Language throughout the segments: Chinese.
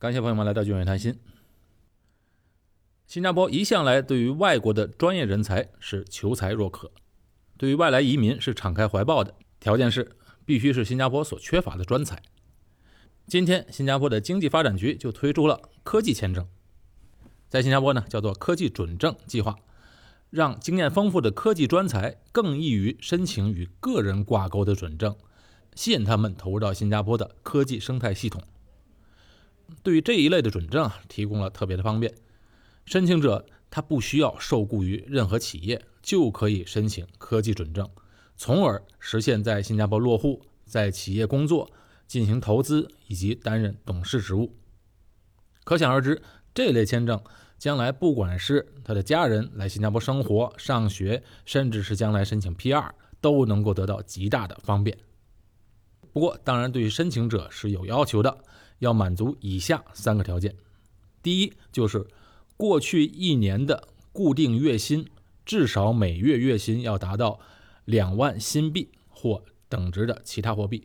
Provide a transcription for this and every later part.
感谢朋友们来到俊远谈心。新加坡一向来对于外国的专业人才是求才若渴，对于外来移民是敞开怀抱的，条件是必须是新加坡所缺乏的专才。今天，新加坡的经济发展局就推出了科技签证，在新加坡呢叫做科技准证计划，让经验丰富的科技专才更易于申请与个人挂钩的准证，吸引他们投入到新加坡的科技生态系统。对于这一类的准证啊，提供了特别的方便。申请者他不需要受雇于任何企业，就可以申请科技准证，从而实现在新加坡落户、在企业工作、进行投资以及担任董事职务。可想而知，这类签证将来不管是他的家人来新加坡生活、上学，甚至是将来申请 PR，都能够得到极大的方便。不过，当然对于申请者是有要求的。要满足以下三个条件：第一，就是过去一年的固定月薪至少每月月薪要达到两万新币或等值的其他货币；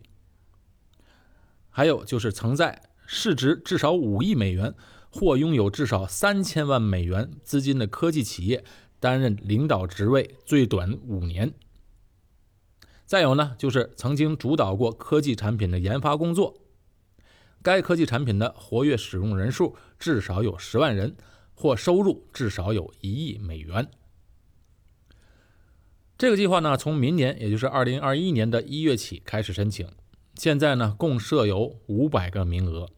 还有就是曾在市值至少五亿美元或拥有至少三千万美元资金的科技企业担任领导职位最短五年；再有呢，就是曾经主导过科技产品的研发工作。该科技产品的活跃使用人数至少有十万人，或收入至少有一亿美元。这个计划呢，从明年，也就是二零二一年的一月起开始申请。现在呢，共设有五百个名额，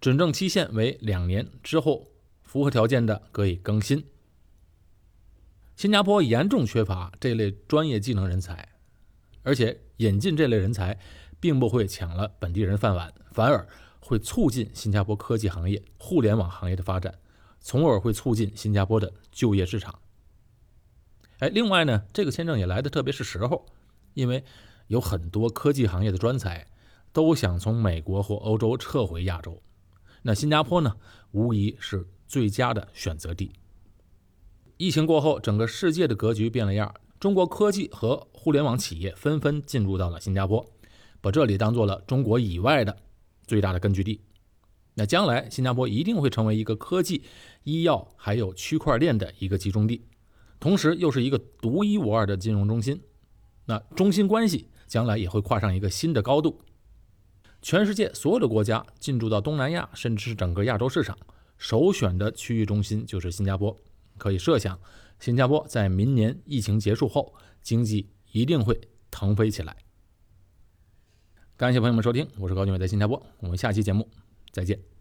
准证期限为两年，之后符合条件的可以更新。新加坡严重缺乏这类专业技能人才，而且引进这类人才。并不会抢了本地人饭碗，反而会促进新加坡科技行业、互联网行业的发展，从而会促进新加坡的就业市场。哎，另外呢，这个签证也来的特别是时候，因为有很多科技行业的专才都想从美国或欧洲撤回亚洲，那新加坡呢，无疑是最佳的选择地。疫情过后，整个世界的格局变了样，中国科技和互联网企业纷纷进入到了新加坡。把这里当做了中国以外的最大的根据地，那将来新加坡一定会成为一个科技、医药还有区块链的一个集中地，同时又是一个独一无二的金融中心。那中新关系将来也会跨上一个新的高度。全世界所有的国家进驻到东南亚，甚至是整个亚洲市场，首选的区域中心就是新加坡。可以设想，新加坡在明年疫情结束后，经济一定会腾飞起来。感谢朋友们收听，我是高俊伟，在新加坡，我们下期节目再见。